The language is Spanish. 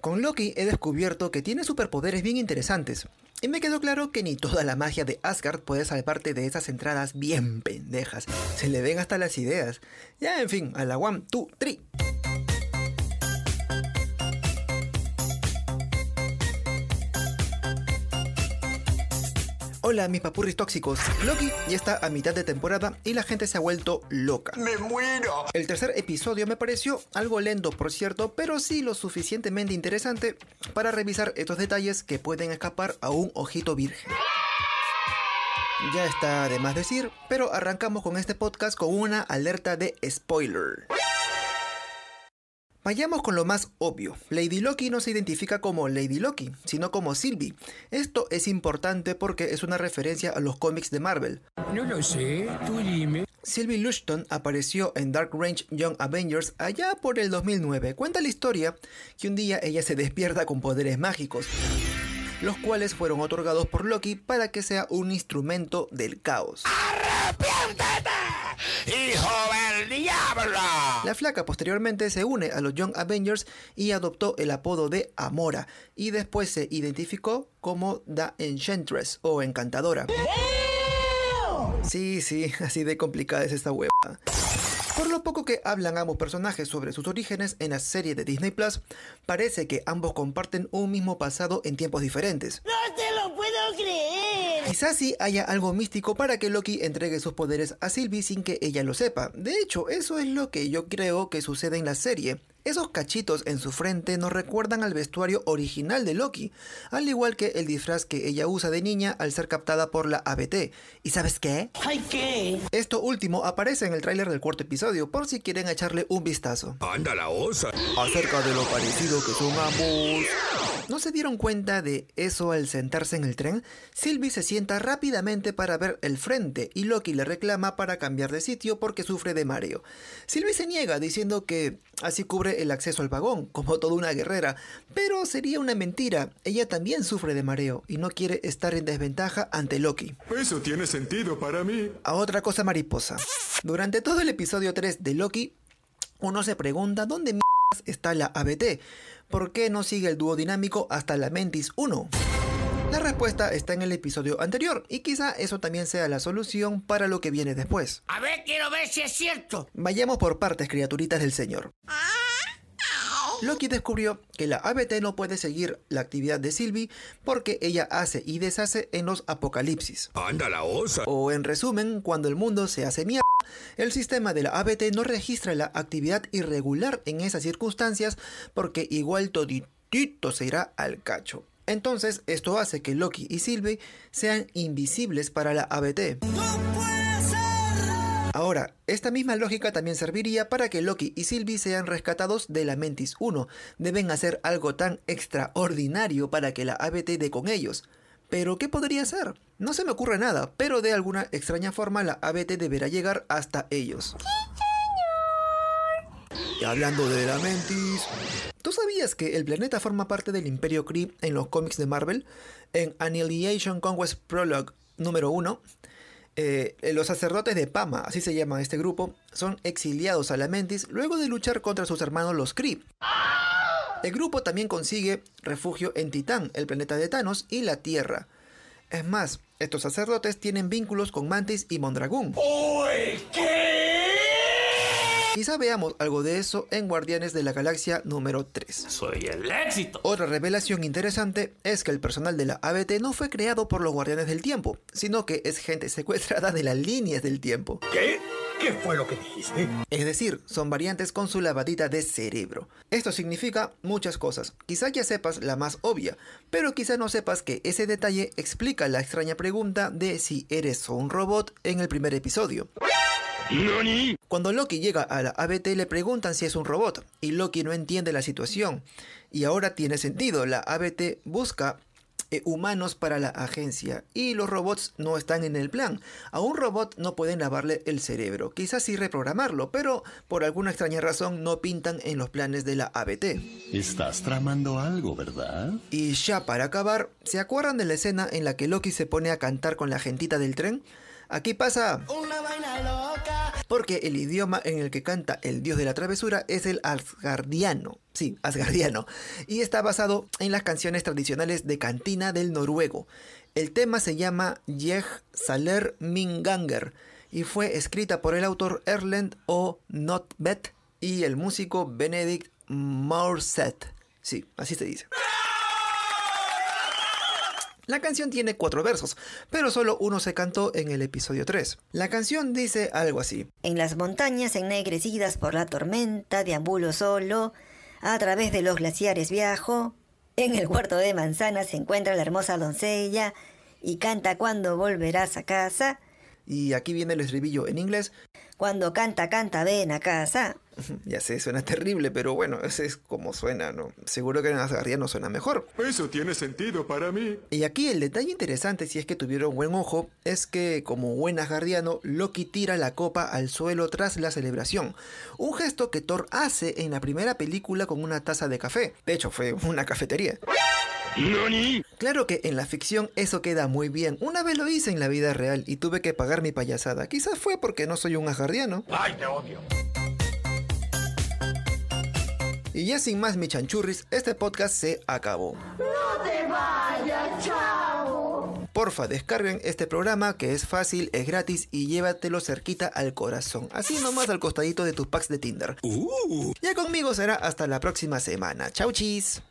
Con Loki he descubierto que tiene superpoderes bien interesantes. Y me quedó claro que ni toda la magia de Asgard puede salvarte de esas entradas bien pendejas. Se le ven hasta las ideas. Ya, en fin, a la one, two, three. Hola mis papurris tóxicos. Loki ya está a mitad de temporada y la gente se ha vuelto loca. ¡Me muero! El tercer episodio me pareció algo lento, por cierto, pero sí lo suficientemente interesante para revisar estos detalles que pueden escapar a un ojito virgen. Ya está de más decir, pero arrancamos con este podcast con una alerta de spoiler. Vayamos con lo más obvio. Lady Loki no se identifica como Lady Loki, sino como Sylvie. Esto es importante porque es una referencia a los cómics de Marvel. No lo sé, tú dime. Sylvie Lushton apareció en Dark Range Young Avengers allá por el 2009. Cuenta la historia que un día ella se despierta con poderes mágicos, los cuales fueron otorgados por Loki para que sea un instrumento del caos. ¡Arrepiéntete, hijo del diablo! La flaca posteriormente se une a los Young Avengers y adoptó el apodo de Amora y después se identificó como The Enchantress o Encantadora. Sí, sí, así de complicada es esta hueva. Por lo poco que hablan ambos personajes sobre sus orígenes en la serie de Disney Plus, parece que ambos comparten un mismo pasado en tiempos diferentes. ¡No te lo puedo creer! Quizás sí haya algo místico para que Loki entregue sus poderes a Sylvie sin que ella lo sepa. De hecho, eso es lo que yo creo que sucede en la serie. Esos cachitos en su frente nos recuerdan al vestuario original de Loki, al igual que el disfraz que ella usa de niña al ser captada por la ABT. ¿Y sabes qué? ¡Ay, qué! Esto último aparece en el tráiler del cuarto episodio, por si quieren echarle un vistazo. ¡Anda la osa! Acerca de lo parecido que son ambos. ¿No se dieron cuenta de eso al sentarse en el tren? Sylvie se sienta rápidamente para ver el frente y Loki le reclama para cambiar de sitio porque sufre de mareo. Sylvie se niega diciendo que así cubre el acceso al vagón, como toda una guerrera, pero sería una mentira. Ella también sufre de mareo y no quiere estar en desventaja ante Loki. Eso tiene sentido para mí. A otra cosa mariposa. Durante todo el episodio 3 de Loki, uno se pregunta dónde mierdas está la ABT. ¿Por qué no sigue el dúo dinámico hasta la Mentis 1? La respuesta está en el episodio anterior y quizá eso también sea la solución para lo que viene después. A ver, quiero ver si es cierto. Vayamos por partes, criaturitas del Señor. Loki descubrió que la ABT no puede seguir la actividad de Sylvie porque ella hace y deshace en los apocalipsis. ¡Anda la osa! O en resumen, cuando el mundo se hace mierda, el sistema de la ABT no registra la actividad irregular en esas circunstancias porque igual toditito se irá al cacho. Entonces, esto hace que Loki y Sylvie sean invisibles para la ABT. Ahora, esta misma lógica también serviría para que Loki y Sylvie sean rescatados de la Mentis 1. Deben hacer algo tan extraordinario para que la ABT dé con ellos. Pero, ¿qué podría ser? No se me ocurre nada, pero de alguna extraña forma la ABT deberá llegar hasta ellos. Y hablando de la Mentis, ¿tú sabías que el planeta forma parte del Imperio Kree en los cómics de Marvel? En Annihilation Conquest Prologue número 1, eh, los sacerdotes de Pama, así se llama este grupo, son exiliados a la Mentis luego de luchar contra sus hermanos los Kree. El grupo también consigue refugio en Titán, el planeta de Thanos, y la Tierra. Es más, estos sacerdotes tienen vínculos con Mantis y Mondragón. ¿Qué? Quizá veamos algo de eso en Guardianes de la Galaxia número 3. Soy el éxito. Otra revelación interesante es que el personal de la ABT no fue creado por los Guardianes del Tiempo, sino que es gente secuestrada de las líneas del tiempo. ¿Qué? ¿Qué fue lo que dijiste? Es decir, son variantes con su lavadita de cerebro. Esto significa muchas cosas. Quizá ya sepas la más obvia, pero quizá no sepas que ese detalle explica la extraña pregunta de si eres un robot en el primer episodio. ¿Nani? Cuando Loki llega a la ABT le preguntan si es un robot y Loki no entiende la situación. Y ahora tiene sentido, la ABT busca eh, humanos para la agencia y los robots no están en el plan. A un robot no pueden lavarle el cerebro, quizás sí reprogramarlo, pero por alguna extraña razón no pintan en los planes de la ABT. Estás tramando algo, ¿verdad? Y ya para acabar, ¿se acuerdan de la escena en la que Loki se pone a cantar con la gentita del tren? Aquí pasa... porque el idioma en el que canta el dios de la travesura es el asgardiano. Sí, asgardiano. Y está basado en las canciones tradicionales de cantina del noruego. El tema se llama Jeg Saler Minganger y fue escrita por el autor Erlend O. Notbet y el músico Benedict Morset. Sí, así se dice. La canción tiene cuatro versos, pero solo uno se cantó en el episodio 3. La canción dice algo así. En las montañas ennegrecidas por la tormenta, deambulo solo, a través de los glaciares viajo, en el huerto de manzanas se encuentra la hermosa doncella y canta cuando volverás a casa. Y aquí viene el estribillo en inglés. Cuando canta, canta, ven a casa. Ya sé, suena terrible, pero bueno, ese es como suena, ¿no? Seguro que en asgardiano suena mejor. Eso tiene sentido para mí. Y aquí el detalle interesante, si es que tuvieron buen ojo, es que como buen asgardiano, Loki tira la copa al suelo tras la celebración. Un gesto que Thor hace en la primera película con una taza de café. De hecho, fue una cafetería. ¿Nani? Claro que en la ficción eso queda muy bien. Una vez lo hice en la vida real y tuve que pagar mi payasada. Quizás fue porque no soy un asgardiano. ¡Ay, te odio! Y ya sin más mi chanchurris, este podcast se acabó. No te vayas, chao. Porfa, descarguen este programa que es fácil, es gratis y llévatelo cerquita al corazón. Así nomás al costadito de tus packs de Tinder. Ya conmigo será hasta la próxima semana. Chau chis.